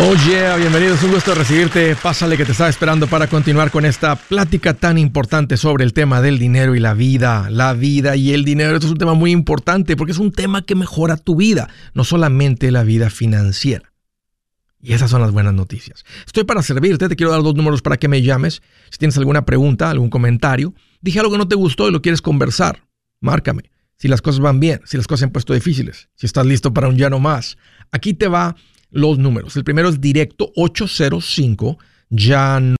Oh yeah, bienvenidos, un gusto recibirte. Pásale que te estaba esperando para continuar con esta plática tan importante sobre el tema del dinero y la vida. La vida y el dinero, esto es un tema muy importante porque es un tema que mejora tu vida, no solamente la vida financiera. Y esas son las buenas noticias. Estoy para servirte, te quiero dar dos números para que me llames. Si tienes alguna pregunta, algún comentario, dije algo que no te gustó y lo quieres conversar, márcame. Si las cosas van bien, si las cosas se han puesto difíciles, si estás listo para un ya no más. Aquí te va los números. El primero es directo 805, ya no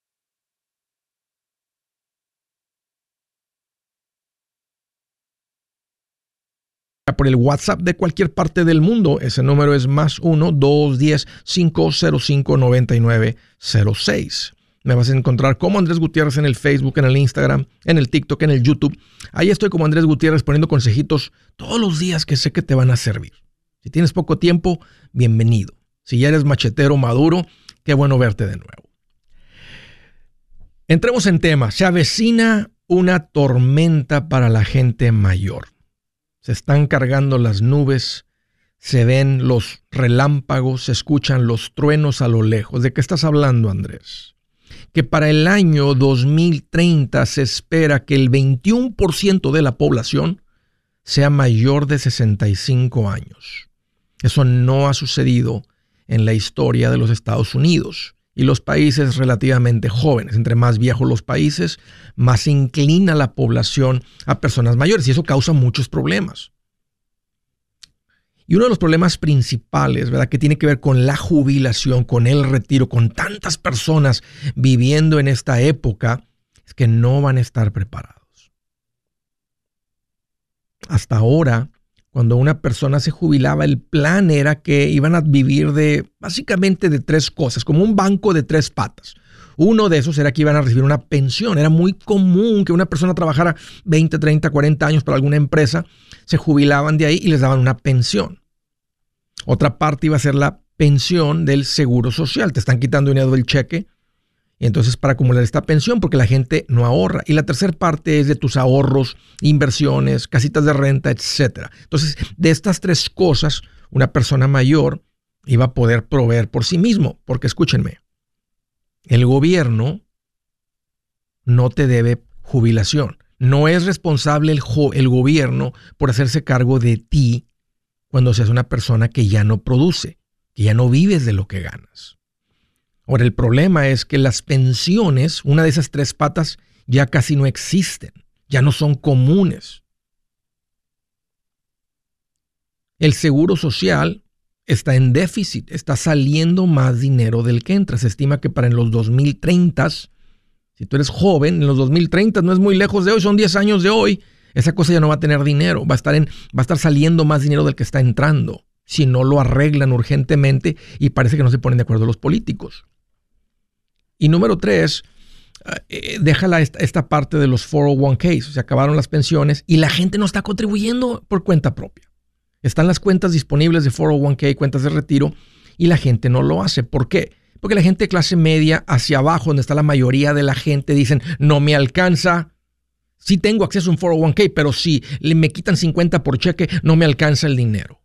por el WhatsApp de cualquier parte del mundo. Ese número es más 1-210-505-9906. Me vas a encontrar como Andrés Gutiérrez en el Facebook, en el Instagram, en el TikTok, en el YouTube. Ahí estoy como Andrés Gutiérrez poniendo consejitos todos los días que sé que te van a servir. Si tienes poco tiempo, bienvenido. Si ya eres machetero maduro, qué bueno verte de nuevo. Entremos en tema. Se avecina una tormenta para la gente mayor. Se están cargando las nubes, se ven los relámpagos, se escuchan los truenos a lo lejos. ¿De qué estás hablando, Andrés? Que para el año 2030 se espera que el 21% de la población sea mayor de 65 años. Eso no ha sucedido en la historia de los Estados Unidos. Y los países relativamente jóvenes, entre más viejos los países, más inclina la población a personas mayores y eso causa muchos problemas. Y uno de los problemas principales, ¿verdad? Que tiene que ver con la jubilación, con el retiro, con tantas personas viviendo en esta época, es que no van a estar preparados. Hasta ahora, cuando una persona se jubilaba, el plan era que iban a vivir de básicamente de tres cosas, como un banco de tres patas. Uno de esos era que iban a recibir una pensión. Era muy común que una persona trabajara 20, 30, 40 años para alguna empresa, se jubilaban de ahí y les daban una pensión. Otra parte iba a ser la pensión del seguro social. Te están quitando dinero del cheque, y entonces para acumular esta pensión, porque la gente no ahorra. Y la tercera parte es de tus ahorros, inversiones, casitas de renta, etc. Entonces, de estas tres cosas, una persona mayor iba a poder proveer por sí mismo. Porque escúchenme, el gobierno no te debe jubilación. No es responsable el, el gobierno por hacerse cargo de ti cuando seas una persona que ya no produce, que ya no vives de lo que ganas. Ahora, el problema es que las pensiones, una de esas tres patas, ya casi no existen, ya no son comunes. El seguro social está en déficit, está saliendo más dinero del que entra. Se estima que para en los 2030, si tú eres joven, en los 2030 no es muy lejos de hoy, son 10 años de hoy, esa cosa ya no va a tener dinero, va a estar, en, va a estar saliendo más dinero del que está entrando, si no lo arreglan urgentemente y parece que no se ponen de acuerdo los políticos. Y número tres, eh, déjala esta, parte de los 401ks, se acabaron las pensiones y la gente no está contribuyendo por cuenta propia. Están las cuentas disponibles de 401k, cuentas de retiro, y la gente no lo hace. ¿Por qué? Porque la gente de clase media hacia abajo, donde está la mayoría de la gente, dicen, no me alcanza. Sí tengo acceso a un 401k, pero si me quitan 50 por cheque, no me alcanza el dinero.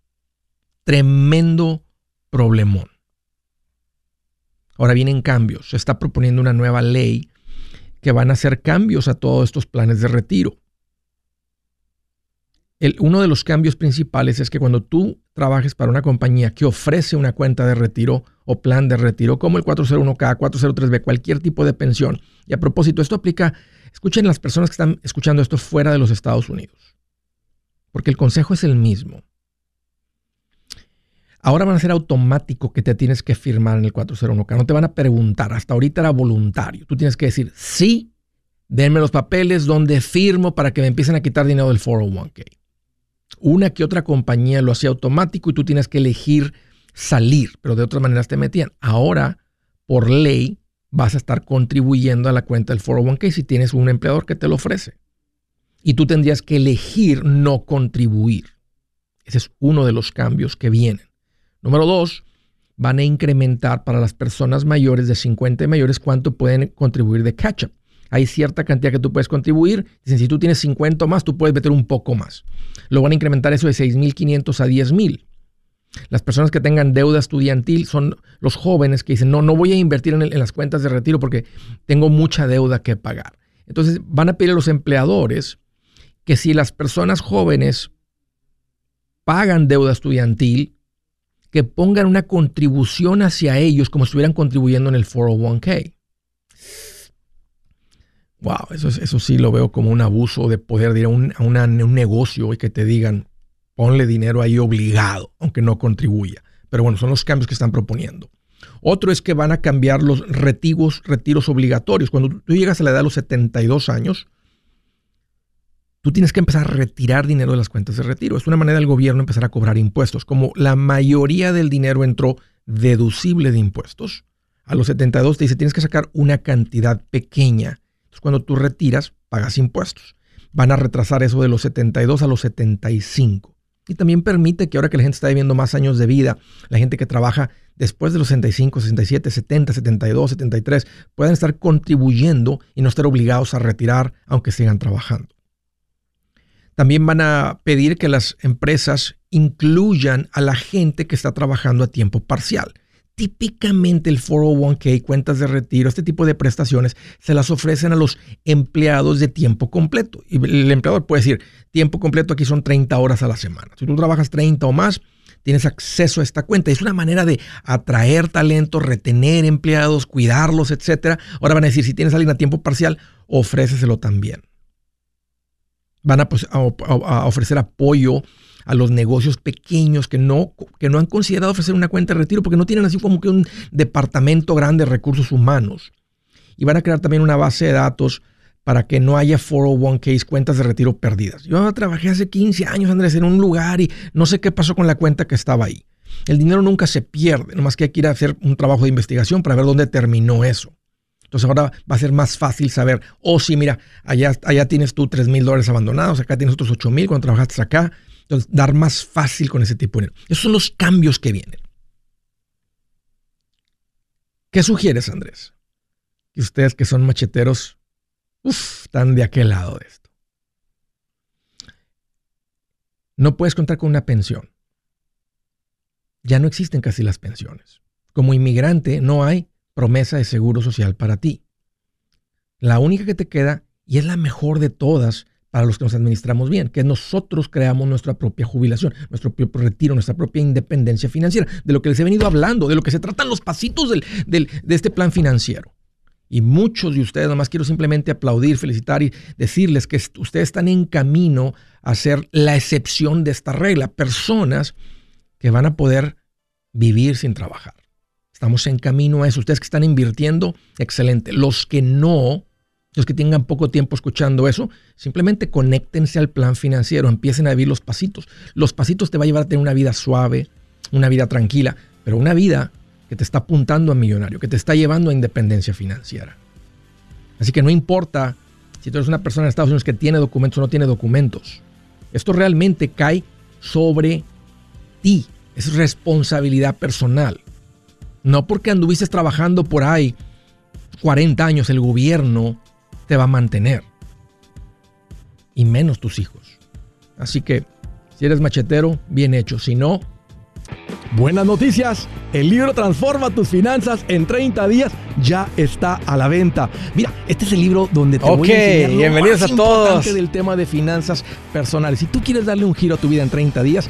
Tremendo problemón. Ahora vienen cambios. Se está proponiendo una nueva ley que van a hacer cambios a todos estos planes de retiro. uno de los cambios principales es que cuando tú trabajes para una compañía que ofrece una cuenta de retiro o plan de retiro, como el 401k, 403b, cualquier tipo de pensión, y a propósito, esto aplica, escuchen las personas que están escuchando esto fuera de los Estados Unidos, porque el consejo es el mismo. Ahora van a ser automático que te tienes que firmar en el 401k. No te van a preguntar. Hasta ahorita era voluntario. Tú tienes que decir, sí, denme los papeles donde firmo para que me empiecen a quitar dinero del 401k. Una que otra compañía lo hacía automático y tú tienes que elegir salir, pero de otras maneras te metían. Ahora, por ley, vas a estar contribuyendo a la cuenta del 401k si tienes un empleador que te lo ofrece. Y tú tendrías que elegir no contribuir. Ese es uno de los cambios que vienen. Número dos, van a incrementar para las personas mayores de 50 y mayores cuánto pueden contribuir de catch-up. Hay cierta cantidad que tú puedes contribuir. Dicen, si tú tienes 50 o más, tú puedes meter un poco más. Lo van a incrementar eso de 6.500 a 10.000. Las personas que tengan deuda estudiantil son los jóvenes que dicen, no, no voy a invertir en, las cuentas de retiro porque tengo mucha deuda que pagar. Entonces van a pedir a los empleadores que si las personas jóvenes pagan deuda estudiantil, que pongan una contribución hacia ellos como si estuvieran contribuyendo en el 401k. Wow, eso, eso sí lo veo como un abuso de poder ir a un, a un negocio y que te digan, ponle dinero ahí obligado, aunque no contribuya. Pero bueno, son los cambios que están proponiendo. Otro es que van a cambiar los retiros obligatorios. Cuando tú llegas a la edad de los 72 años, tú tienes que empezar a retirar dinero de las cuentas de retiro. Es una manera del gobierno empezar a cobrar impuestos. Como la mayoría del dinero entró deducible de impuestos, a los 72 te dice tienes que sacar una cantidad pequeña. Entonces cuando tú retiras, pagas impuestos. Van a retrasar eso de los 72 a los 75. Y también permite que ahora que la gente está viviendo más años de vida, la gente que trabaja después de los 65, 67, 70, 72, 73, puedan estar contribuyendo y no estar obligados a retirar aunque sigan trabajando. También van a pedir que las empresas incluyan a la gente que está trabajando a tiempo parcial típicamente el 401k, cuentas de retiro, este tipo de prestaciones, se las ofrecen a los empleados de tiempo completo. Y el empleador puede decir, tiempo completo aquí son 30 horas a la semana. Si tú trabajas 30 o más, tienes acceso a esta cuenta. Es una manera de atraer talento, retener empleados, cuidarlos, etc. Ahora van a decir, si tienes alguien a tiempo parcial, ofréceselo también. Van a, pues, a ofrecer apoyo a los negocios pequeños que no, que no han considerado ofrecer una cuenta de retiro porque no tienen así como que un departamento grande de recursos humanos. Y van a crear también una base de datos para que no haya 401ks, cuentas de retiro perdidas. Yo trabajé hace 15 años, Andrés, en un lugar y no sé qué pasó con la cuenta que estaba ahí. El dinero nunca se pierde, nomás que hay que ir a hacer un trabajo de investigación para ver dónde terminó eso. Entonces ahora va a ser más fácil saber, oh sí, mira, allá, allá tienes tú 3 mil dólares abandonados, acá tienes otros 8 mil cuando trabajaste acá. Entonces, dar más fácil con ese tipo de dinero. Esos son los cambios que vienen. ¿Qué sugieres, Andrés? Que ustedes que son macheteros, uff, están de aquel lado de esto. No puedes contar con una pensión. Ya no existen casi las pensiones. Como inmigrante no hay promesa de seguro social para ti. La única que te queda, y es la mejor de todas, para los que nos administramos bien, que nosotros creamos nuestra propia jubilación, nuestro propio retiro, nuestra propia independencia financiera, de lo que les he venido hablando, de lo que se tratan los pasitos de este plan financiero. Y muchos de ustedes, nomás quiero simplemente aplaudir, felicitar y decirles que ustedes están en camino a ser la excepción de esta regla, personas que van a poder vivir sin trabajar. Estamos en camino a eso. Ustedes que están invirtiendo, excelente. Los que no, los que tengan poco tiempo escuchando eso, simplemente conéctense al plan financiero, empiecen a vivir los pasitos. Los pasitos te va a llevar a tener una vida suave, una vida tranquila, pero una vida que te está apuntando a millonario, que te está llevando a independencia financiera. Así que no importa si tú eres una persona en Estados Unidos que tiene documentos o no tiene documentos. Esto realmente cae sobre ti. Es responsabilidad personal. No porque anduviste trabajando por ahí 40 años, el gobierno te va a mantener. Y menos tus hijos. Así que, si eres machetero, bien hecho. Si no, Buenas noticias, el libro Transforma tus finanzas en 30 días ya está a la venta. Mira, este es el libro donde te voy a enseñar bienvenidos a todos del tema de finanzas personales. Si tú quieres darle un giro a tu vida en 30 días,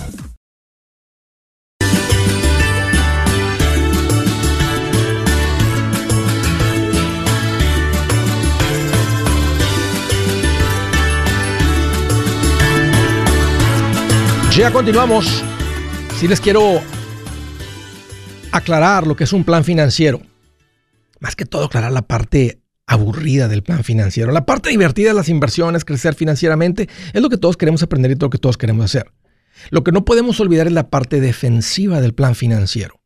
Ya continuamos. Si les quiero aclarar lo que es un plan financiero. Más que todo aclarar la parte aburrida del plan financiero. La parte divertida de las inversiones, crecer financieramente, es lo que todos queremos aprender y todo lo que todos queremos hacer. Lo que no podemos olvidar es la parte defensiva del plan financiero.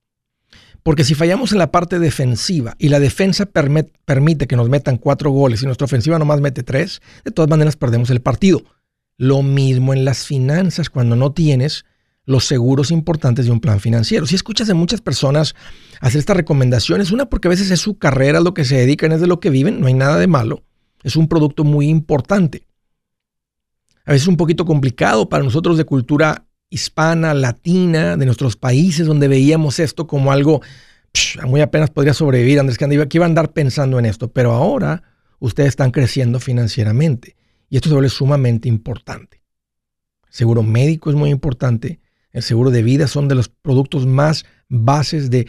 Porque si fallamos en la parte defensiva y la defensa permite que nos metan cuatro goles y nuestra ofensiva nomás mete tres, de todas maneras perdemos el partido. Lo mismo en las finanzas, cuando no tienes los seguros importantes de un plan financiero. Si escuchas de muchas personas hacer estas recomendaciones, una porque a veces es su carrera, lo que se dedican, es de lo que viven, no hay nada de malo. Es un producto muy importante. A veces un poquito complicado para nosotros de cultura hispana, latina, de nuestros países, donde veíamos esto como algo, muy apenas podría sobrevivir, Andrés que iba a andar pensando en esto, pero ahora ustedes están creciendo financieramente y esto se vuelve sumamente importante. seguro médico es muy importante. El seguro de vida son de los productos más bases de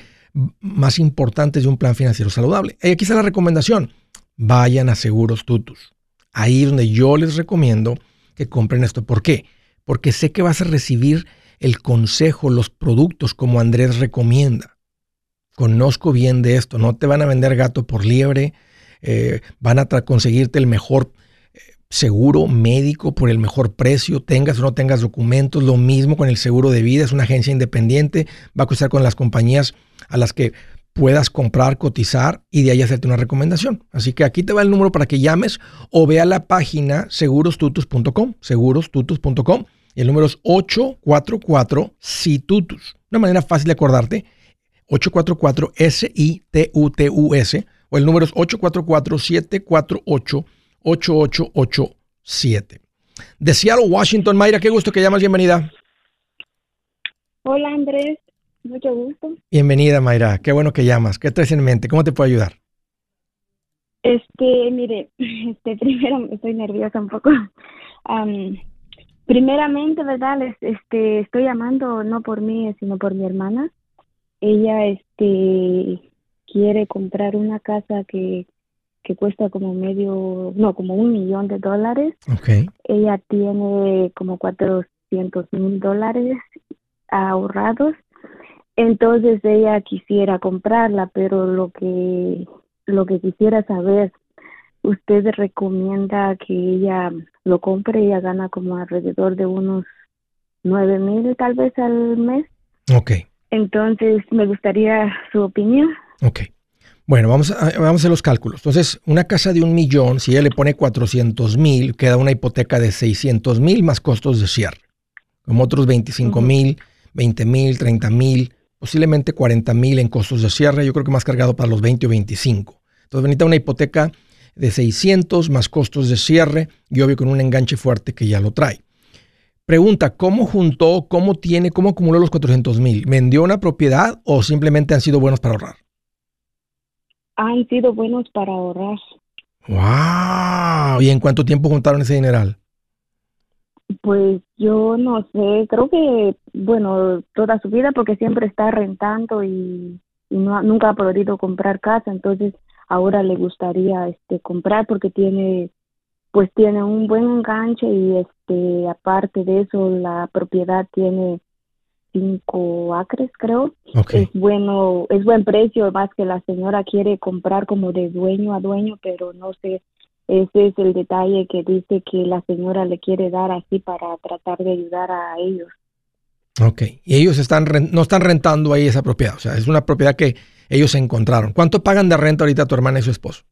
más importantes de un plan financiero saludable. Y aquí está la recomendación. Vayan a Seguros Tutus. Ahí es donde yo les recomiendo que compren esto. ¿Por qué? Porque sé que vas a recibir el consejo, los productos como Andrés recomienda. Conozco bien de esto. No te van a vender gato por liebre. Eh, van a conseguirte el mejor seguro médico por el mejor precio, tengas o no tengas documentos, lo mismo con el seguro de vida, es una agencia independiente, va a costar con las compañías a las que puedas comprar, cotizar y de ahí hacerte una recomendación. Así que aquí te va el número para que llames o vea la página segurostutus.com, segurostutus.com y el número es 844-SITUTUS. Una manera fácil de acordarte, 844-S-I-T-U-T-U-S o el número es 844-748 8887. De Seattle, Washington, Mayra, qué gusto que llamas, bienvenida. Hola Andrés, mucho gusto. Bienvenida Mayra, qué bueno que llamas. ¿Qué traes en mente? ¿Cómo te puedo ayudar? Este, mire, este, primero estoy nerviosa un poco. primeramente, ¿verdad? Este, estoy llamando no por mí, sino por mi hermana. Ella, este, quiere comprar una casa que que cuesta como medio, no, como un millón de dólares. Okay. Ella tiene como 400 mil dólares ahorrados. Entonces ella quisiera comprarla, pero lo que, lo que quisiera saber, usted recomienda que ella lo compre, ella gana como alrededor de unos 9 mil tal vez al mes. Ok. Entonces me gustaría su opinión. Ok. Bueno, vamos a, vamos a hacer los cálculos. Entonces, una casa de un millón, si ella le pone 400 mil, queda una hipoteca de 600 mil más costos de cierre. Como otros 25 mil, 20 mil, 30 mil, posiblemente 40 mil en costos de cierre. Yo creo que más cargado para los 20 o 25. Entonces, necesita una hipoteca de 600 más costos de cierre y obvio con un enganche fuerte que ya lo trae. Pregunta, ¿cómo juntó, cómo tiene, cómo acumuló los 400 mil? ¿Vendió una propiedad o simplemente han sido buenos para ahorrar? Han sido buenos para ahorrar. ¡Wow! ¿Y en cuánto tiempo juntaron ese dineral? Pues yo no sé, creo que, bueno, toda su vida porque siempre está rentando y, no, nunca ha podido comprar casa, entonces ahora le gustaría este comprar porque tiene pues tiene un buen enganche y este aparte de eso la propiedad tiene cinco acres, creo. Es bueno, es buen precio, más que la señora quiere comprar como de dueño a dueño, pero no sé, ese es el detalle que dice que la señora le quiere dar así para tratar de ayudar a ellos. Ok. Y ellos están no están rentando ahí esa propiedad. O sea, es una propiedad que ellos encontraron. ¿Cuánto pagan de renta ahorita tu hermana y su esposo?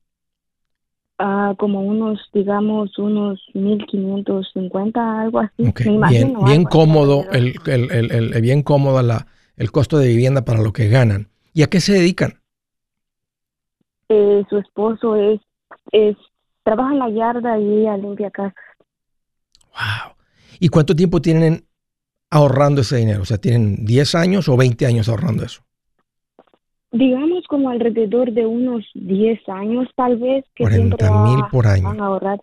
Ah, como unos, digamos, unos 1550, algo así. Ok. me Bien, imagino. bien así cómodo, el, el, el- el- bien cómoda la, el costo de vivienda para lo que ganan. ¿Y a qué se dedican? Eh, su esposo es, es, trabaja en la yarda y ella limpia casas. Wow. ¿Y cuánto tiempo tienen ahorrando ese dinero? O sea, ¿tienen 10 años o 20 años ahorrando eso? Digamos como alrededor de unos 10 años tal vez que 40 siempre mil por año. van a ahorrar.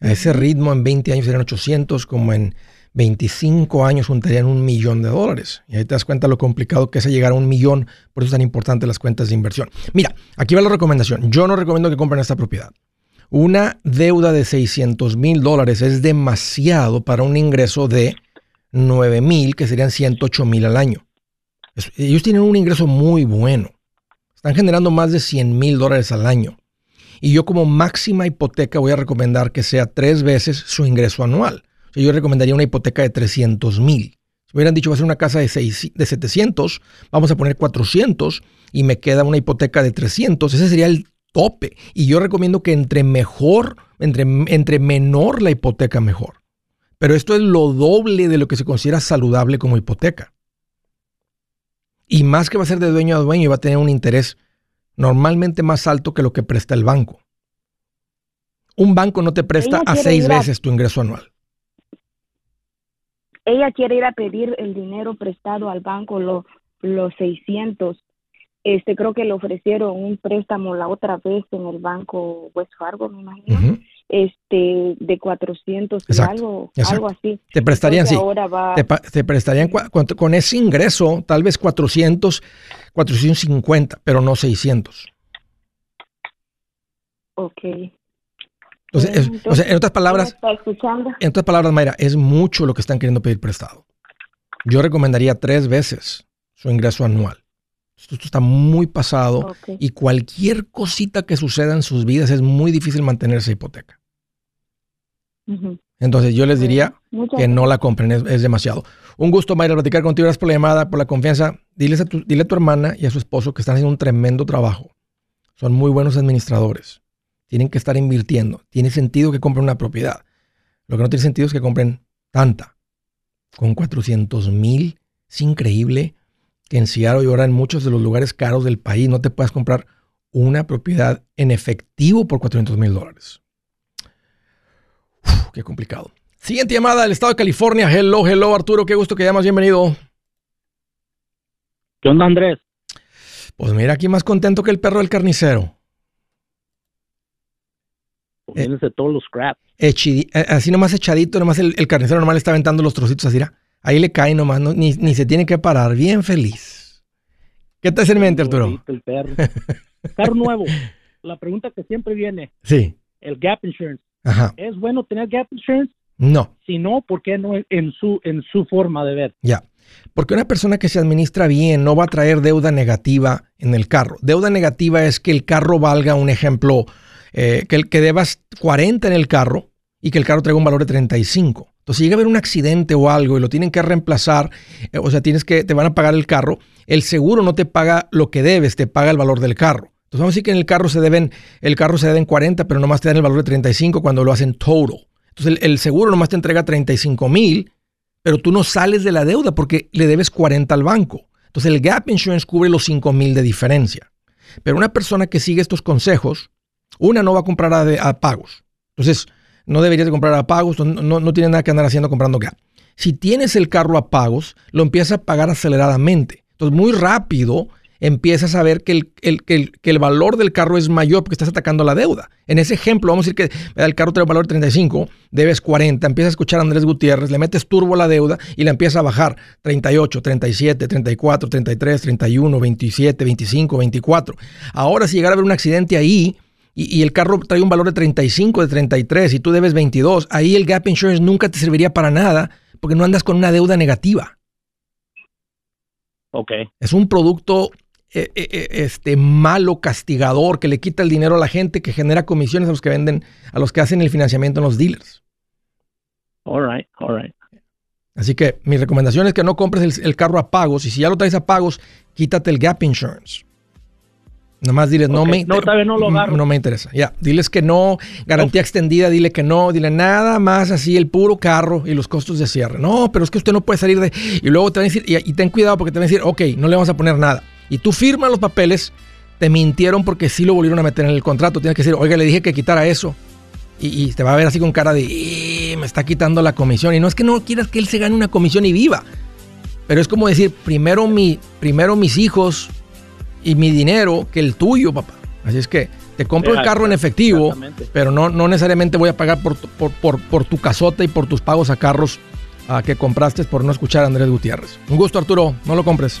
A ese ritmo, en 20 años serían 800, como en 25 años juntarían un millón de dólares. Y ahí te das cuenta lo complicado que es llegar a un millón, por eso es tan importante las cuentas de inversión. Mira, aquí va la recomendación. Yo no recomiendo que compren esta propiedad. Una deuda de 600 mil dólares es demasiado para un ingreso de 9 mil, que serían 108 mil al año. Ellos tienen un ingreso muy bueno. Están generando más de 100 mil dólares al año. Y yo como máxima hipoteca voy a recomendar que sea tres veces su ingreso anual. Yo recomendaría una hipoteca de 300 mil. Si me hubieran dicho va a ser una casa de, seis- de 700, vamos a poner 400 y me queda una hipoteca de 300. Ese sería el tope. Y yo recomiendo que entre mejor, entre menor la hipoteca, mejor. Pero esto es lo doble de lo que se considera saludable como hipoteca. Y más que va a ser de dueño a dueño y va a tener un interés normalmente más alto que lo que presta el banco. Un banco no te presta a seis a- veces tu ingreso anual. Ella quiere ir a pedir el dinero prestado al banco, lo- los 600. Este, creo que le ofrecieron un préstamo la otra vez en el banco West Fargo, me imagino. Este, de 400 y Exacto, algo, exacto. algo así. Te prestarían, Entonces sí. ahora va, Te, te prestarían con ese ingreso, tal vez 400, 450, pero no 600. ok. Entonces, es- o sea, en otras palabras, en otras palabras, Mayra, es mucho lo que están queriendo pedir prestado. Yo recomendaría tres veces su ingreso anual. Esto, está muy pasado y cualquier cosita que suceda en sus vidas es muy difícil mantener esa hipoteca. Entonces yo les diría Muchas que no la compren, es, es demasiado. Un gusto, Mayra, platicar contigo. Gracias por la llamada, por la confianza. Diles a tu, dile a tu hermana y a su esposo que están haciendo un tremendo trabajo. Son muy buenos administradores. Tienen que estar invirtiendo. Tiene sentido que compren una propiedad. Lo que no tiene sentido es que compren tanta. Con 400 mil, es increíble que en Seattle y ahora en muchos de los lugares caros del país no te puedas comprar una propiedad en efectivo por 400 mil dólares. Qué complicado. Siguiente llamada del estado de California. Hello, hello, Arturo. Qué gusto que llamas. Bienvenido. ¿Qué onda, Andrés? Pues mira, aquí más contento que el perro del carnicero. Comiéndose todos los scraps. Echidi- eh, así nomás echadito, nomás el, el carnicero le está aventando los trocitos así. ¿ra? Ahí le cae nomás, no- ni, ni se tiene que parar. Bien feliz. ¿Qué te hace en mente, Arturo? El perro. Carro nuevo. La pregunta que siempre viene, Sí. el gap insurance. Ajá. ¿Es bueno tener gap insurance? No. Si no, ¿por qué no en su, en su forma de ver? Ya. Porque una persona que se administra bien no va a traer deuda negativa en el carro. Deuda negativa es que el carro valga, un ejemplo, eh, que, el, que debas 40 en el carro y que el carro traiga un valor de 35. Entonces, si llega a haber un accidente o algo y lo tienen que reemplazar, eh, o sea, tienes que, te van a pagar el carro, el seguro no te paga lo que debes, te paga el valor del carro. Entonces, vamos a decir que en el carro se deben, el carro se deben 40, pero nomás te dan el valor de 35 cuando lo hacen total. Entonces, el, el seguro nomás te entrega 35 mil, pero tú no sales de la deuda porque le debes 40 al banco. Entonces el gap insurance cubre los 5 mil de diferencia. Pero una persona que sigue estos consejos, una no va a comprar a, pagos. Entonces no deberías de comprar a pagos, no, no, no tienes nada que andar haciendo comprando gap. Si tienes el carro a pagos, lo empiezas a pagar aceleradamente. Entonces muy rápido empiezas a ver que el, el- que el- que el valor del carro es mayor porque estás atacando la deuda. En ese ejemplo, vamos a decir que el carro tiene un valor de 35, debes 40, empiezas a escuchar a Andrés Gutiérrez, le metes turbo a la deuda y la empieza a bajar 38, 37, 34, 33, 31, 27, 25, 24. Ahora si llegara a haber un accidente ahí y, y el carro trae un valor de 35, de 33 y tú debes 22, ahí el gap insurance nunca te serviría para nada porque no andas con una deuda negativa. Ok. Es un producto eh, eh, eh, este malo, castigador, que le quita el dinero a la gente, que genera comisiones a los que venden, a los que hacen el financiamiento en los dealers. All right, all right. Así que mi recomendación es que no compres el, el carro a pagos y si ya lo traes a pagos, quítate el gap insurance. Nomás diles, no me no, tal vez no lo agarro. No me interesa. Ya, diles que no, garantía extendida, dile que no, dile nada más así el puro carro y los costos de cierre. No, pero es que usted no puede salir de. Y luego te van a decir, y, y ten cuidado porque te van a decir, ok, no le vamos a poner nada. Y tú firmas los papeles, te mintieron porque sí lo volvieron a meter en el contrato. Tienes que decir, oiga, le dije que quitara eso. Y, y te va a ver así con cara de, "Ih, me está quitando la comisión. Y no es que no quieras que él se gane una comisión y viva. Pero es como decir, primero, mi, primero mis hijos y mi dinero que el tuyo, papá. Así es que te compro el carro en efectivo, pero no, no necesariamente voy a pagar por, tu- por, por, por tu casota y por tus pagos a carros ah, que compraste por no escuchar a Andrés Gutiérrez. Un gusto, Arturo. No lo compres.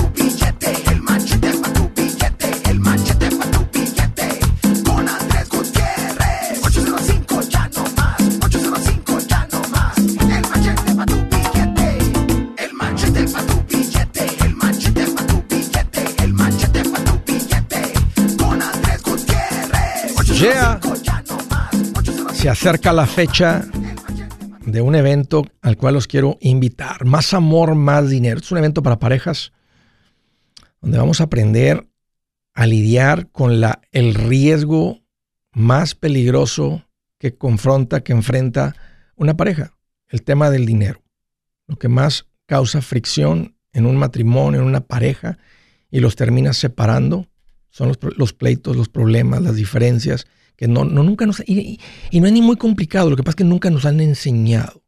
acerca la fecha de un evento al cual los quiero invitar. Más amor, más dinero. Es un evento para parejas donde vamos a aprender a lidiar con la, el riesgo más peligroso que confronta, que enfrenta una pareja. El tema del dinero. Lo que más causa fricción en un matrimonio, en una pareja, y los termina separando, son los, los pleitos, los problemas, las diferencias, que no, no nunca nos... Y, y- no es ni muy complicado, lo que pasa es que nunca nos han enseñado.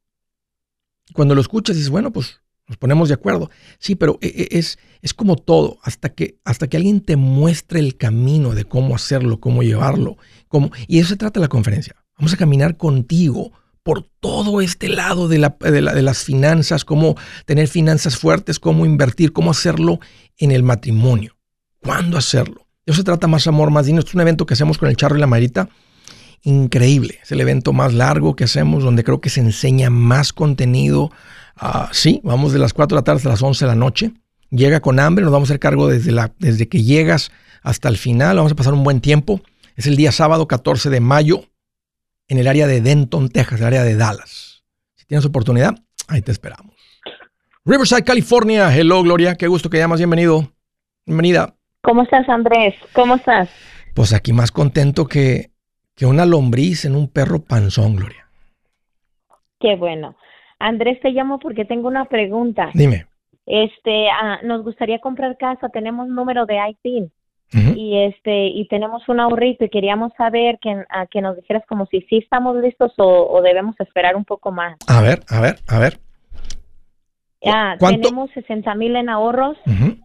Cuando lo escuchas dices, bueno, pues nos ponemos de acuerdo. Sí, pero e- e- es, es como todo, hasta que, hasta que alguien te muestre el camino de cómo hacerlo, cómo llevarlo. Cómo, y eso se trata la conferencia. Vamos a caminar contigo por todo este lado de, la- de la- de las finanzas, cómo tener finanzas fuertes, cómo invertir, cómo hacerlo en el matrimonio. ¿Cuándo hacerlo? Eso se trata más amor, más dinero. Esto es un evento que hacemos con el Charro y la Marita. Increíble. Es el evento más largo que hacemos, donde creo que se enseña más contenido. Ah, sí, vamos de las 4 de la tarde hasta las 11 de la noche. Llega con hambre, nos vamos a hacer cargo desde, la, desde que llegas hasta el final. Vamos a pasar un buen tiempo. Es el día sábado 14 de mayo en el área de Denton, Texas, el área de Dallas. Si tienes oportunidad, ahí te esperamos. Riverside, California. Hello, Gloria. Qué gusto que llamas. Bienvenido. Bienvenida. ¿Cómo estás, Andrés? ¿Cómo estás? Pues aquí más contento que, que una lombriz en un perro panzón, Gloria. Qué bueno. Andrés, te llamo porque tengo una pregunta. Dime. Este, ah, nos gustaría comprar casa, tenemos número de ITIN Ujú. y este y tenemos un ahorrito y queríamos saber que, ah, que nos dijeras como si sí estamos listos o, o debemos esperar un poco más. A ver, a ver, a ver. Ah, ¿Cuánto? tenemos 60 mil en ahorros Ujú.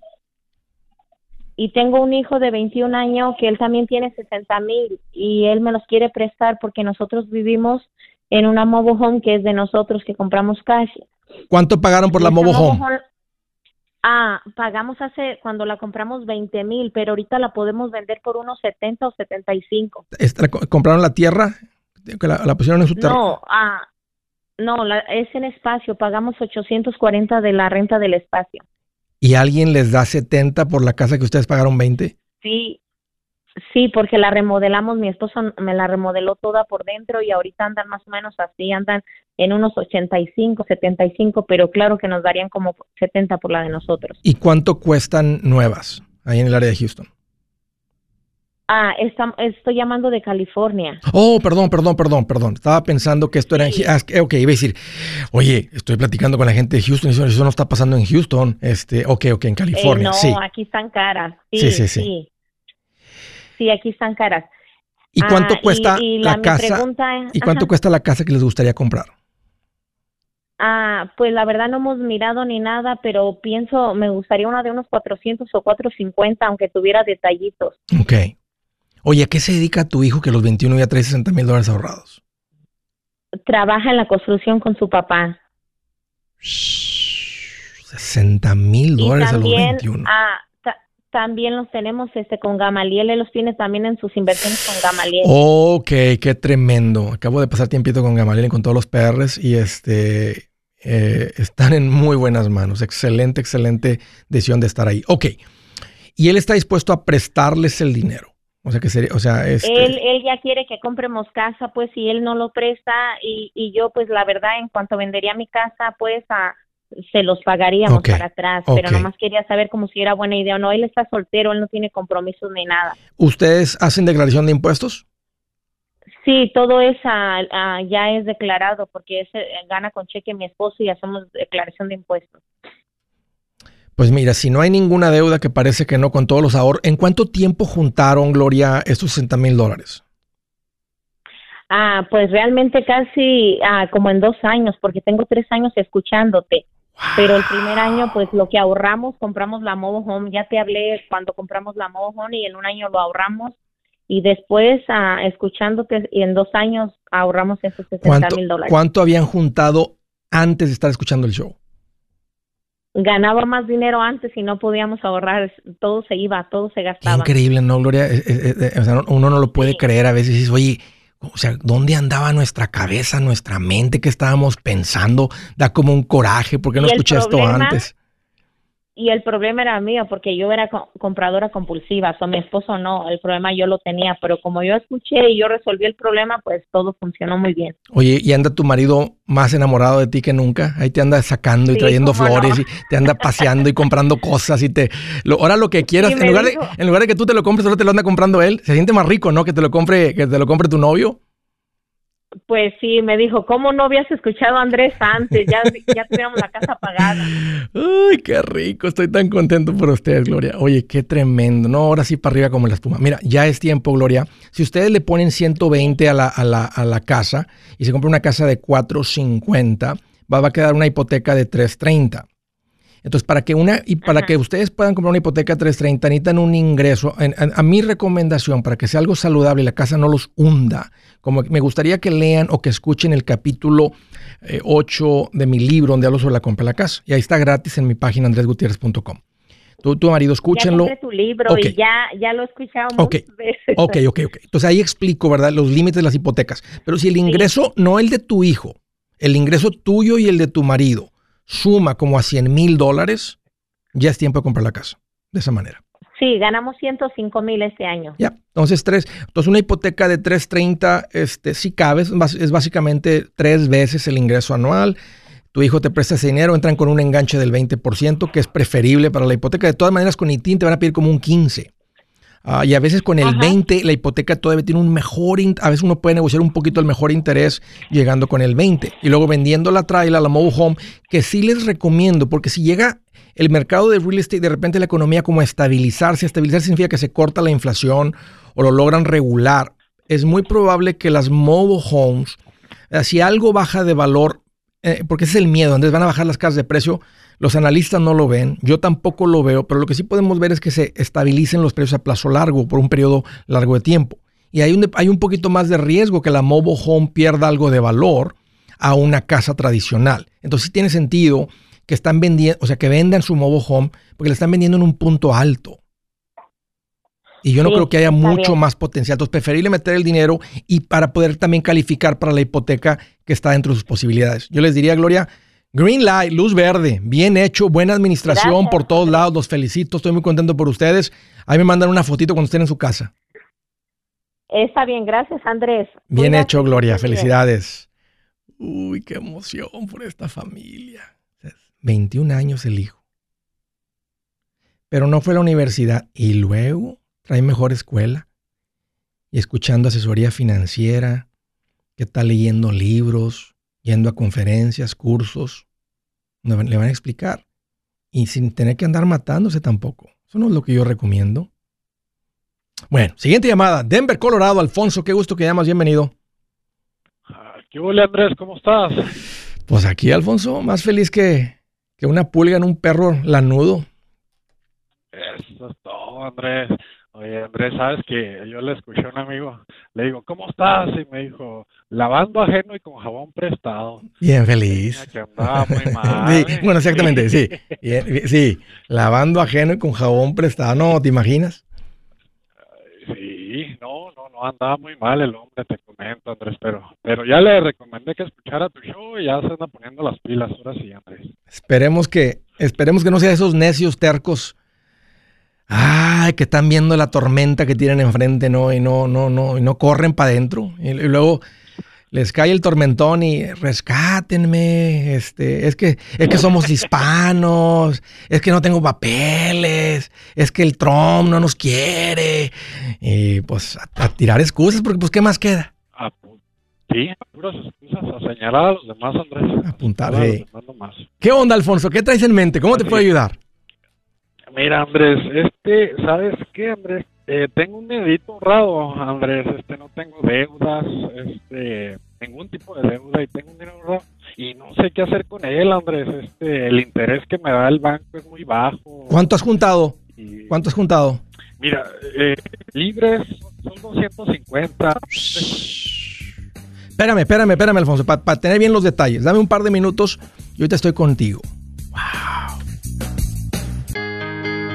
Y tengo un hijo de 21 años que él también tiene 60 mil y él me los quiere prestar porque nosotros vivimos en una mobile home que es de nosotros que compramos cash. ¿Cuánto pagaron por la Mobile Home? home- Ah, pagamos hace, cuando la compramos 20 mil, pero ahorita la podemos vender por unos 70 o 75. Esta- la co- ¿Compraron la tierra? ¿Que la, la pusieron en su terreno? No, ah, no, la, es en espacio, pagamos 840 de la renta del espacio. ¿Y alguien les da 70 por la casa que ustedes pagaron 20? Sí, Sí, porque la remodelamos, mi esposo me la remodeló toda por dentro y ahorita andan más o menos así, andan en unos 85, 75, pero claro que nos darían como 70 por la de nosotros. ¿Y cuánto cuestan nuevas ahí en el área de Houston? Ah, está- estoy llamando de California. Oh, perdón, perdón, perdón, perdón. Estaba pensando que esto era en. Hu- ah, Ok, iba a decir, oye, estoy platicando con la gente de Houston eso, eso no está pasando en Houston. Este, ok, ok, en Eh, California, no, sí. aquí están caras. Sí, Sí, sí, sí, sí. sí. Sí, aquí están caras. ¿Y cuánto Ah, cuesta y la casa? pregunta- ¿Y cuánto ajá. cuesta la casa que les gustaría comprar? Ah, pues la verdad no hemos mirado ni nada, pero pienso, me gustaría una de unos 400 o 450, aunque tuviera detallitos. Ok. Oye, ¿a qué se dedica tu hijo que a los 21 ya trae 60 mil dólares ahorrados? Trabaja en la construcción con su papá. 60 mil dólares a los también, 21. ah, ta- también los tenemos este con Gamaliel, él los tiene también en sus inversiones con Gamaliel. Ok, qué tremendo. Acabo de pasar tiempito con Gamaliel y con todos los PRs y este eh, están en muy buenas manos. Excelente, excelente decisión de estar ahí. Ok. Y él está dispuesto a prestarles el dinero. O sea que sería, o sea, este, Él, él ya quiere que compremos casa, pues, y él no lo presta, y, y yo, pues, la verdad, en cuanto vendería mi casa, pues, a, se los pagaríamos para atrás, pero nomás quería saber como si era buena idea o no. Él está soltero, él no tiene compromisos ni nada. ¿ustedes hacen declaración de impuestos? Sí, todo eso ya es declarado porque ese gana con cheque mi esposo y hacemos declaración de impuestos. Pues mira, si no hay ninguna deuda que parece que no con todos los ahorros, ¿en cuánto tiempo juntaron, Gloria, estos 60 mil dólares? Ah, pues realmente casi ah, como en dos años, porque tengo tres años escuchándote. Pero el primer año, pues lo que ahorramos, compramos la mobile home. Ya te hablé cuando compramos la mobile home y en un año lo ahorramos. Y después, ah, escuchándote, y en dos años ahorramos esos 60 ¿Cuánto, mil dólares. ¿Cuánto habían juntado antes de estar escuchando el show? Ganaba más dinero antes y no podíamos ahorrar. Todo se iba, todo se gastaba. increíble, ¿no, Gloria? Eh, eh, eh, o sea, no- uno no lo puede Sí. creer a veces. Dices, oye, o sea, ¿dónde andaba nuestra cabeza, nuestra mente? ¿Qué estábamos pensando? Da como un coraje. ¿Por qué no escuché esto antes? Y el problema era mío porque yo era co- compradora compulsiva, o mi esposo no, el problema yo lo tenía, pero como yo escuché y yo resolví el problema, pues todo funcionó muy bien. Oye, ¿y anda tu marido más enamorado de ti que nunca? Ahí te anda sacando y Sí, trayendo flores no. y te anda paseando y comprando cosas y te... Lo, ahora lo que quieras, Sí, en, lugar de, en lugar de que tú te lo compres, ahora te lo anda comprando él. Se siente más rico, ¿no? Que te lo compre, que te lo compre tu novio. Pues sí, me dijo, ¿cómo no habías escuchado a Andrés antes? Ya, ya tuviéramos la casa pagada. Ay, qué rico, estoy tan contento por ustedes, Gloria. Oye, qué tremendo. No, ahora sí para arriba como la espuma. Mira, ya es tiempo, Gloria. Si ustedes le ponen 120 a la, a la, a la casa y se compra una casa de 450, va, va a quedar una hipoteca de 330. Entonces, para que una y para Ajá. que ustedes puedan comprar una hipoteca de 330, necesitan un ingreso. En- a, a mi recomendación, para que sea algo saludable y la casa no los hunda, como me gustaría que lean o que escuchen el capítulo eh, 8 de mi libro donde hablo sobre la compra de la casa. Y ahí está gratis en mi página andresgutierrez.com. Tú, tu marido, Ya escúchenlo. compré tu libro Ok. y ya, ya lo he escuchado Ok. muchas veces. Ok, ok, ok. Entonces ahí explico, ¿verdad? Los límites de las hipotecas. Pero si el ingreso, no el de tu hijo, el ingreso tuyo y el de tu marido suma como a 100 mil dólares, ya es tiempo de comprar la casa. De esa manera. Sí, ganamos 105 mil este año. Ya. Entonces, tres. Entonces, una hipoteca de 330, este, sí cabe, es, bas- es básicamente tres veces el ingreso anual. Tu hijo te presta ese dinero, entran con un enganche del 20%, que es preferible para la hipoteca. De todas maneras, con ITIN te van a pedir como un 15%. Ah, y a veces con el Ajá. 20 la hipoteca todavía tiene un mejor, a veces uno puede negociar un poquito el mejor interés llegando con el 20 y luego vendiendo la trailer, la mobile home, que sí les recomiendo porque si llega el mercado de real estate de repente la economía como a estabilizarse, estabilizar significa que se corta la inflación o lo logran regular, es muy probable que las mobile homes, eh, si algo baja de valor, eh, porque ese es el miedo, entonces van a bajar las casas de precio, los analistas no lo ven, yo tampoco lo veo, pero lo que sí podemos ver es que se estabilicen los precios a plazo largo, por un periodo largo de tiempo. Y hay un, hay un poquito más de riesgo que la mobile home pierda algo de valor a una casa tradicional. Entonces sí tiene sentido que están vendiendo, o sea, que vendan su mobile home porque le están vendiendo en un punto alto. Y yo no Sí, creo que haya mucho bien. más potencial. Entonces, preferible meter el dinero y para poder también calificar para la hipoteca que está dentro de sus posibilidades. Yo les diría, Gloria, green light, luz verde, bien hecho, buena administración Gracias, por todos lados. Los felicito, estoy muy contento por ustedes. Ahí me mandan una fotito cuando estén en su casa. Está bien, gracias Andrés. Bien hecho, Gloria. que. Felicidades. Uy, qué emoción por esta familia. 21 años el hijo. Pero no fue a la universidad. Y luego trae mejor escuela. Y escuchando asesoría financiera. ¿Qué tal leyendo libros? Yendo a conferencias, cursos. Le van- le van a explicar. Y sin tener que andar matándose tampoco. Eso no es lo que yo recomiendo. Bueno, siguiente llamada. Denver, Colorado. Alfonso, qué gusto que llamas. Bienvenido. ¿Qué huele, Andrés? ¿Cómo estás? Pues aquí, Alfonso, más feliz que, que una pulga en un perro lanudo. Eso es todo, Andrés. Oye, Andrés, ¿sabes que Yo le escuché a un amigo, le digo, ¿cómo estás? Y me dijo, lavando ajeno y con jabón prestado. Bien feliz. Que andaba muy mal. Sí, bueno, exactamente, sí. Sí, lavando ajeno y con jabón prestado. No, ¿te imaginas? Sí, no, no, no, andaba muy mal el hombre, te comento, Andrés, pero, pero ya le recomendé que escuchara tu show y ya se anda poniendo las pilas, ahora sí, Andrés. Esperemos que, esperemos que no sea esos necios tercos. Ay, que están viendo la tormenta que tienen enfrente, ¿no? Y no, no, no, y no corren para adentro. Y, y luego les cae el tormentón y rescátenme. Este, es que, es que somos hispanos, es que no tengo papeles, es que el Trump no nos quiere. Y pues a, a tirar excusas, porque pues, ¿qué más queda? Ah, pu- sí, puras excusas a señalar a los demás, Andrés. Apuntar, A los sí. demás nomás. ¿Qué onda, Alfonso? ¿Qué traes en mente? ¿Cómo te puedo ayudar? Mira, Andrés, este, ¿sabes qué, Andrés? Eh, tengo un dinerito ahorrado, Andrés, este, no tengo deudas, este, ningún tipo de deuda y tengo un dinero ahorrado y no sé qué hacer con él, Andrés, este, el interés que me da el banco es muy bajo. ¿Cuánto has juntado? y- ¿Cuánto has juntado? Mira, eh, libres son 250. Espérame, espérame, espérame, Alfonso, para tener bien los detalles. Dame un par de minutos y ahorita estoy contigo.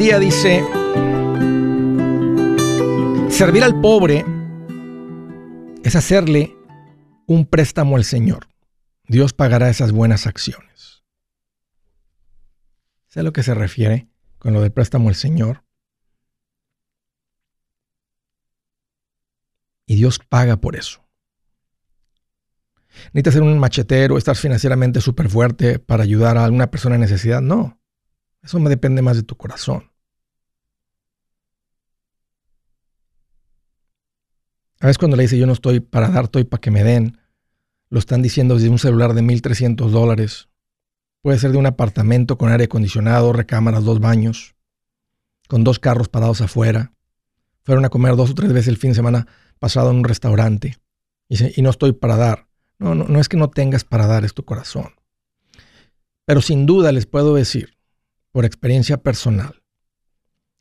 Día dice, servir al pobre es hacerle un préstamo al Señor. Dios pagará esas buenas acciones. ¿Sé a lo que se refiere con lo del préstamo al Señor? Y Dios paga por eso. ¿Necesitas ser un machetero, estar financieramente súper fuerte para ayudar a alguna persona en necesidad? No. Eso me depende más de tu corazón. A veces cuando le dice yo no estoy para dar, estoy para que me den, lo están diciendo desde un celular de 1.300 dólares. Puede ser de un apartamento con aire acondicionado, recámaras, dos baños, con dos carros parados afuera. Fueron a comer dos o tres veces el fin de semana pasado en un restaurante. Y, y no estoy para dar. No, no, no es que no tengas para dar, es tu corazón. Pero sin duda les puedo decir, por experiencia personal,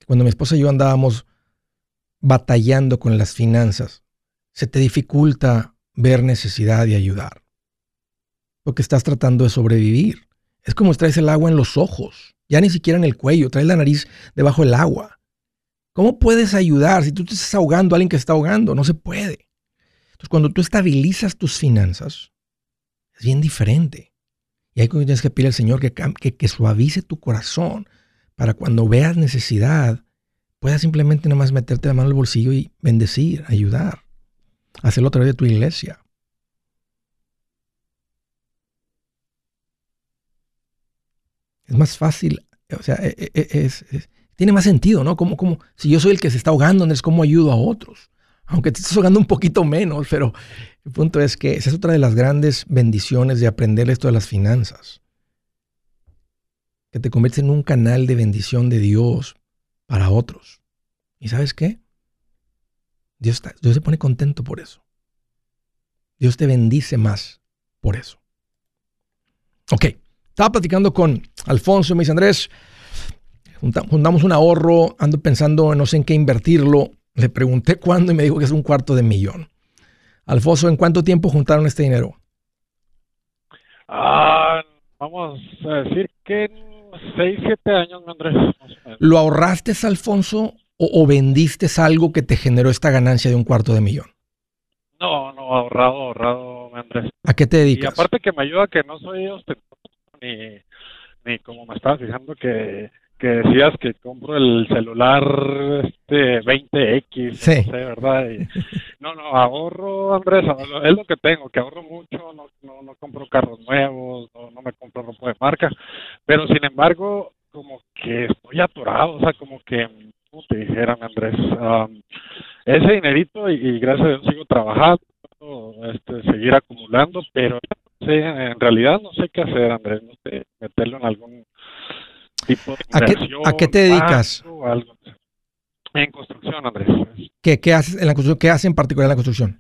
cuando mi esposa y yo andábamos batallando con las finanzas, se te dificulta ver necesidad y ayudar. Porque estás tratando de sobrevivir. Es como traes el agua en los ojos, ya ni siquiera en el cuello, traes la nariz debajo del agua. ¿Cómo puedes ayudar si tú te estás ahogando a alguien que está ahogando? No se puede. Entonces, cuando tú estabilizas tus finanzas, es bien diferente. Y ahí tienes que pedir al Señor que, que, que suavice tu corazón para cuando veas necesidad, puedas simplemente nomás meterte la mano al bolsillo y bendecir, ayudar, hacerlo a través de tu iglesia. Es más fácil, o sea, e- e- e- es, tiene más sentido, ¿no? Como, como si yo soy el que se está ahogando, es como ayudo a otros. Aunque te estés ahogando un poquito menos, pero el punto es que esa es otra de las grandes bendiciones de aprender esto de las finanzas. Que te conviertes en un canal de bendición de Dios para otros. ¿Y sabes qué? Dios, está- Dios se pone contento por eso. Dios te bendice más por eso. Ok, estaba platicando con Alfonso y me dice, Andrés, junta- juntamos un ahorro, ando pensando no sé en qué invertirlo. Le pregunté cuándo y me dijo que es un cuarto de millón. Alfonso, ¿en cuánto tiempo juntaron este dinero? Ah, vamos a decir que en 6, 7 años, Andrés. ¿Lo ahorraste, Alfonso, o, o vendiste algo que te generó esta ganancia de un cuarto de millón? No, no, ahorrado, ahorrado, Andrés. ¿A qué te Y dedicas? aparte que me ayuda que no soy ostentoso ni, ni como me estabas fijando que, que decías que compro el celular este 20X, Sí. no sé, ¿verdad? Y- no, no, ahorro, Andrés, es lo que tengo, que ahorro mucho, no, no, no compro carros nuevos, no, no me compro ropa de marca, pero sin embargo, como que estoy atorado, o sea, como que, te dijera, mi Andrés, ese dinerito y, y gracias a Dios sigo trabajando, este, seguir acumulando, pero sé, en realidad no sé qué hacer, Andrés, no sé, meterlo en algún tipo de ¿A qué- a qué te dedicas? algo. En construcción, Andrés. ¿Qué, qué haces en la construcción? ¿Qué hace en particular en la construcción?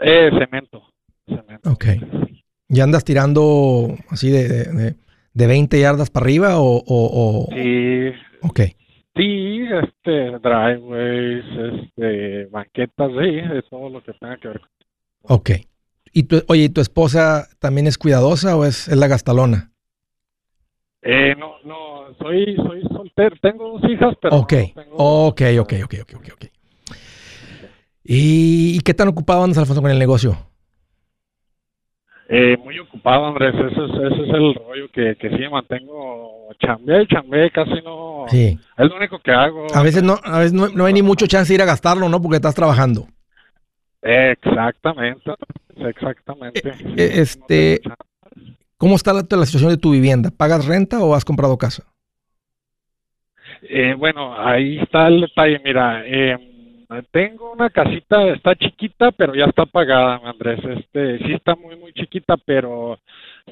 Eh, cemento. cemento. Ok. ¿Ya andas tirando así de, de, de- de 20 yardas para arriba o...? o- o- Sí, Ok. Sí, este, driveways, este, banquetas, sí, de todo lo que tenga que ver con Ok. ¿Y tu, oye, ¿y tu esposa también es cuidadosa o es, es la gastalona? Eh, no, no, soy, soy soltero, tengo dos hijas, pero Ok, no tengo... ok, ok, ok, ok, ok, ok. ¿Y, y qué tan ocupado andas, Alfonso, con el negocio? Eh, muy ocupado, Andrés, ese es, ese es el rollo que, que sí mantengo chambeé chambeé, casi no... Sí. Es lo único que hago. A veces no, a veces no, no hay ni mucho chance de ir a gastarlo, ¿no? Porque estás trabajando. Exactamente, exactamente. Eh, este, ¿Cómo está la, la situación de tu vivienda? ¿Pagas renta o has comprado casa? Eh, bueno, ahí está el detalle. Mira, eh, tengo una casita, está chiquita, pero ya está pagada, Andrés. Este, sí está muy, muy chiquita, pero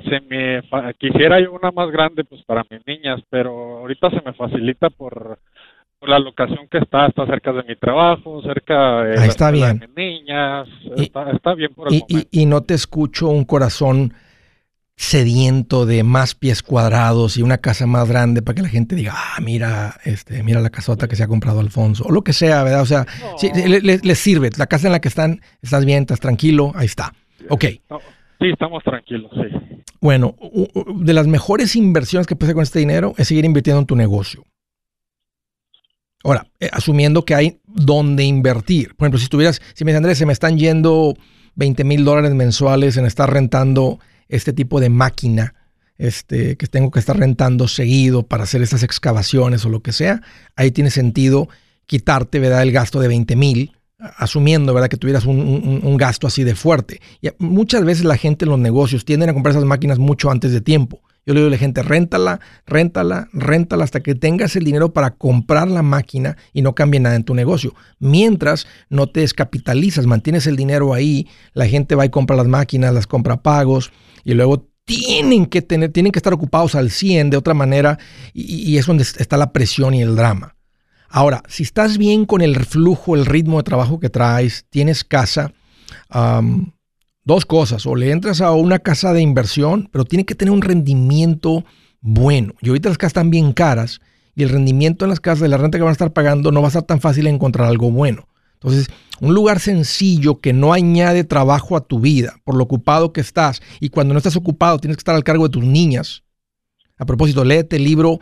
se me fa- quisiera yo una más grande, pues para mis niñas, pero ahorita se me facilita por, por la locación que está, está cerca de mi trabajo, cerca de Ahí la está bien. de mis niñas, Y- está, está bien por el Y, momento. y- y no te escucho un corazón sediento de más pies cuadrados y una casa más grande para que la gente diga, ah, mira, este, mira la casota que se ha comprado Alfonso, o lo que sea, ¿verdad? O sea, sí, le, le- le sirve. La casa en la que están, estás bien, estás tranquilo, ahí está. Ok. Sí, estamos tranquilos, sí. Bueno, de las mejores inversiones que puedes hacer con este dinero es seguir invirtiendo en tu negocio. Ahora, eh, asumiendo que hay donde invertir. Por ejemplo, si tuvieras, si me dices, Andrés, se me están yendo 20 mil dólares mensuales en estar rentando este tipo de máquina, este, que tengo que estar rentando seguido para hacer estas excavaciones o lo que sea, ahí tiene sentido quitarte, ¿verdad? El gasto de 20 mil, asumiendo, ¿verdad? Que tuvieras un, un- gasto así de fuerte. Y muchas veces la gente en los negocios tienden a comprar esas máquinas mucho antes de tiempo. Yo le digo a la gente, réntala, réntala, réntala hasta que tengas el dinero para comprar la máquina y no cambie nada en tu negocio. Mientras no te descapitalizas, mantienes el dinero ahí, la gente va y compra las máquinas, las compra pagos y luego tienen que tener, tienen que estar ocupados al 100 de otra manera y, es donde está la presión y el drama. Ahora, si estás bien con el flujo, el ritmo de trabajo que traes, tienes casa, dos cosas, o le entras a una casa de inversión, pero tiene que tener un rendimiento bueno. Y ahorita las casas están bien caras y el rendimiento en las casas de la renta que van a estar pagando no va a ser tan fácil encontrar algo bueno. Entonces, un lugar sencillo que no añade trabajo a tu vida por lo ocupado que estás y cuando no estás ocupado tienes que estar al cargo de tus niñas. A propósito, léete el libro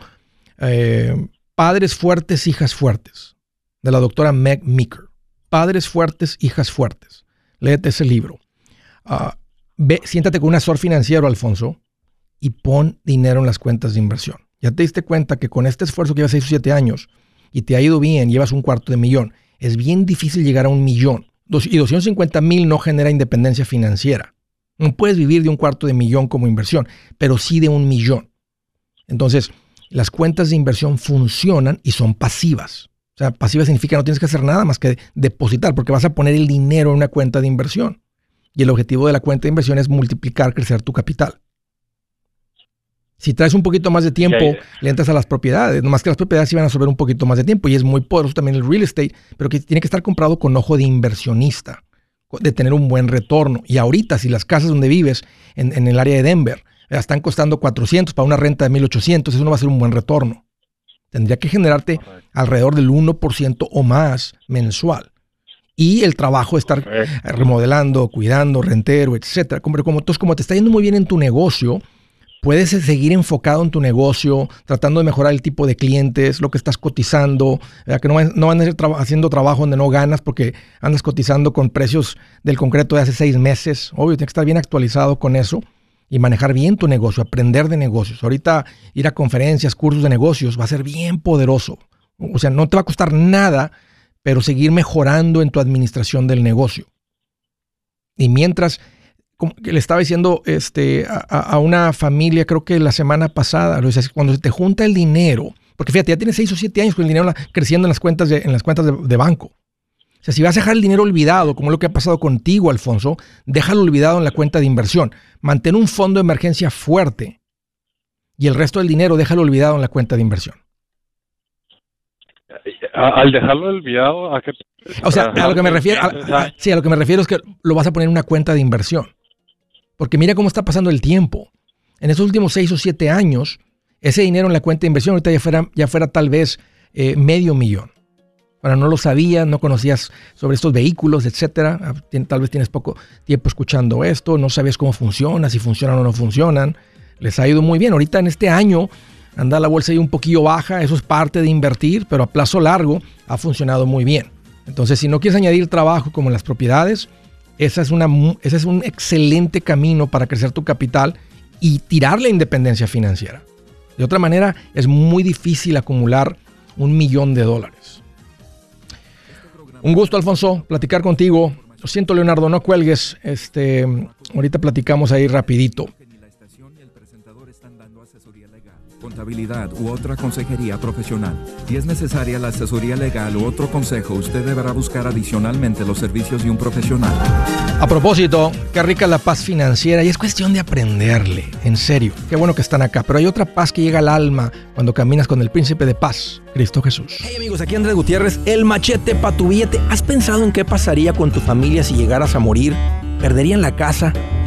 eh, Padres Fuertes, Hijas Fuertes, de la doctora Meg Meeker. Padres Fuertes, Hijas Fuertes. Léete ese libro. Ah, ve, siéntate con un asesor financiero, Alfonso, y pon dinero en las cuentas de inversión. Ya te diste cuenta que con este esfuerzo que llevas 6 o 7 años, y te ha ido bien, llevas un cuarto de millón, es bien difícil llegar a un millón. Dos- Y 250 mil no genera independencia financiera. No puedes vivir de un cuarto de millón como inversión, pero sí de un millón. Entonces, las cuentas de inversión funcionan y son pasivas. O sea, pasiva significa no tienes que hacer nada más que depositar, porque vas a poner el dinero en una cuenta de inversión. Y el objetivo de la cuenta de inversión es multiplicar, crecer tu capital. Si traes un poquito más de tiempo, le entras a las propiedades. Nomás que las propiedades sí van a absorber un poquito más de tiempo y es muy poderoso también el real estate, pero que tiene que estar comprado con ojo de inversionista, de tener un buen retorno. Y ahorita, si las casas donde vives en, en el área de Denver están costando 400 para una renta de 1800, eso no va a ser un buen retorno. Tendría que generarte alrededor del 1% o más mensual. Y el trabajo de estar Correcto. remodelando, cuidando, rentero, etcétera. Como, como, entonces, como te está yendo muy bien en tu negocio, puedes seguir enfocado en tu negocio, tratando de mejorar el tipo de clientes, lo que estás cotizando, ¿verdad? que no, no van a ir traba- haciendo trabajo donde no ganas porque andas cotizando con precios del concreto de hace seis meses. Obvio, tienes que estar bien actualizado con eso y manejar bien tu negocio, aprender de negocios. Ahorita ir a conferencias, cursos de negocios va a ser bien poderoso. O sea, no te va a costar nada, pero seguir mejorando en tu administración del negocio. Y mientras, como le estaba diciendo este, a, una familia, creo que la semana pasada, cuando se te junta el dinero, porque fíjate, ya tienes seis o siete años con el dinero creciendo en las cuentas de, en las cuentas de, de banco. O sea, si vas a dejar el dinero olvidado, como lo que ha pasado contigo, Alfonso, déjalo olvidado en la cuenta de inversión. Mantén un fondo de emergencia fuerte y el resto del dinero déjalo olvidado en la cuenta de inversión. A- al dejarlo olvidado, ¿a qué? O sea, a lo que me refiero, a- sí, a lo que me refiero es que lo vas a poner en una cuenta de inversión. Porque mira cómo está pasando el tiempo. En esos últimos seis o siete años, ese dinero en la cuenta de inversión ahorita ya fuera, ya fuera tal vez eh, medio millón. Ahora no lo sabías, no conocías sobre estos vehículos, etcétera. Ah, Tal vez tienes poco tiempo escuchando esto, no sabías cómo funciona, si funcionan o no funcionan. Les ha ido muy bien. Ahorita en este año anda la bolsa ahí un poquillo baja, eso es parte de invertir, pero a plazo largo ha funcionado muy bien. Entonces, si no quieres añadir trabajo como en las propiedades, esa es una, ese es un excelente camino para crecer tu capital y tirar la independencia financiera. De otra manera, es muy difícil acumular un millón de dólares. Un gusto, Alfonso, platicar contigo. Lo siento, Leonardo, no cuelgues. Este, ahorita platicamos ahí rapidito. Contabilidad u otra consejería profesional. Si es necesaria la asesoría legal u otro consejo, usted deberá buscar adicionalmente los servicios de un profesional. A propósito, qué rica la paz financiera y es cuestión de aprenderle, en serio. Qué bueno que están acá, pero hay otra paz que llega al alma cuando caminas con el príncipe de paz, Cristo Jesús. Hey amigos, aquí Andrés Gutiérrez, el machete para tu billete. ¿Has pensado en qué pasaría con tu familia si llegaras a morir? ¿Perderían la casa?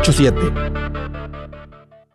87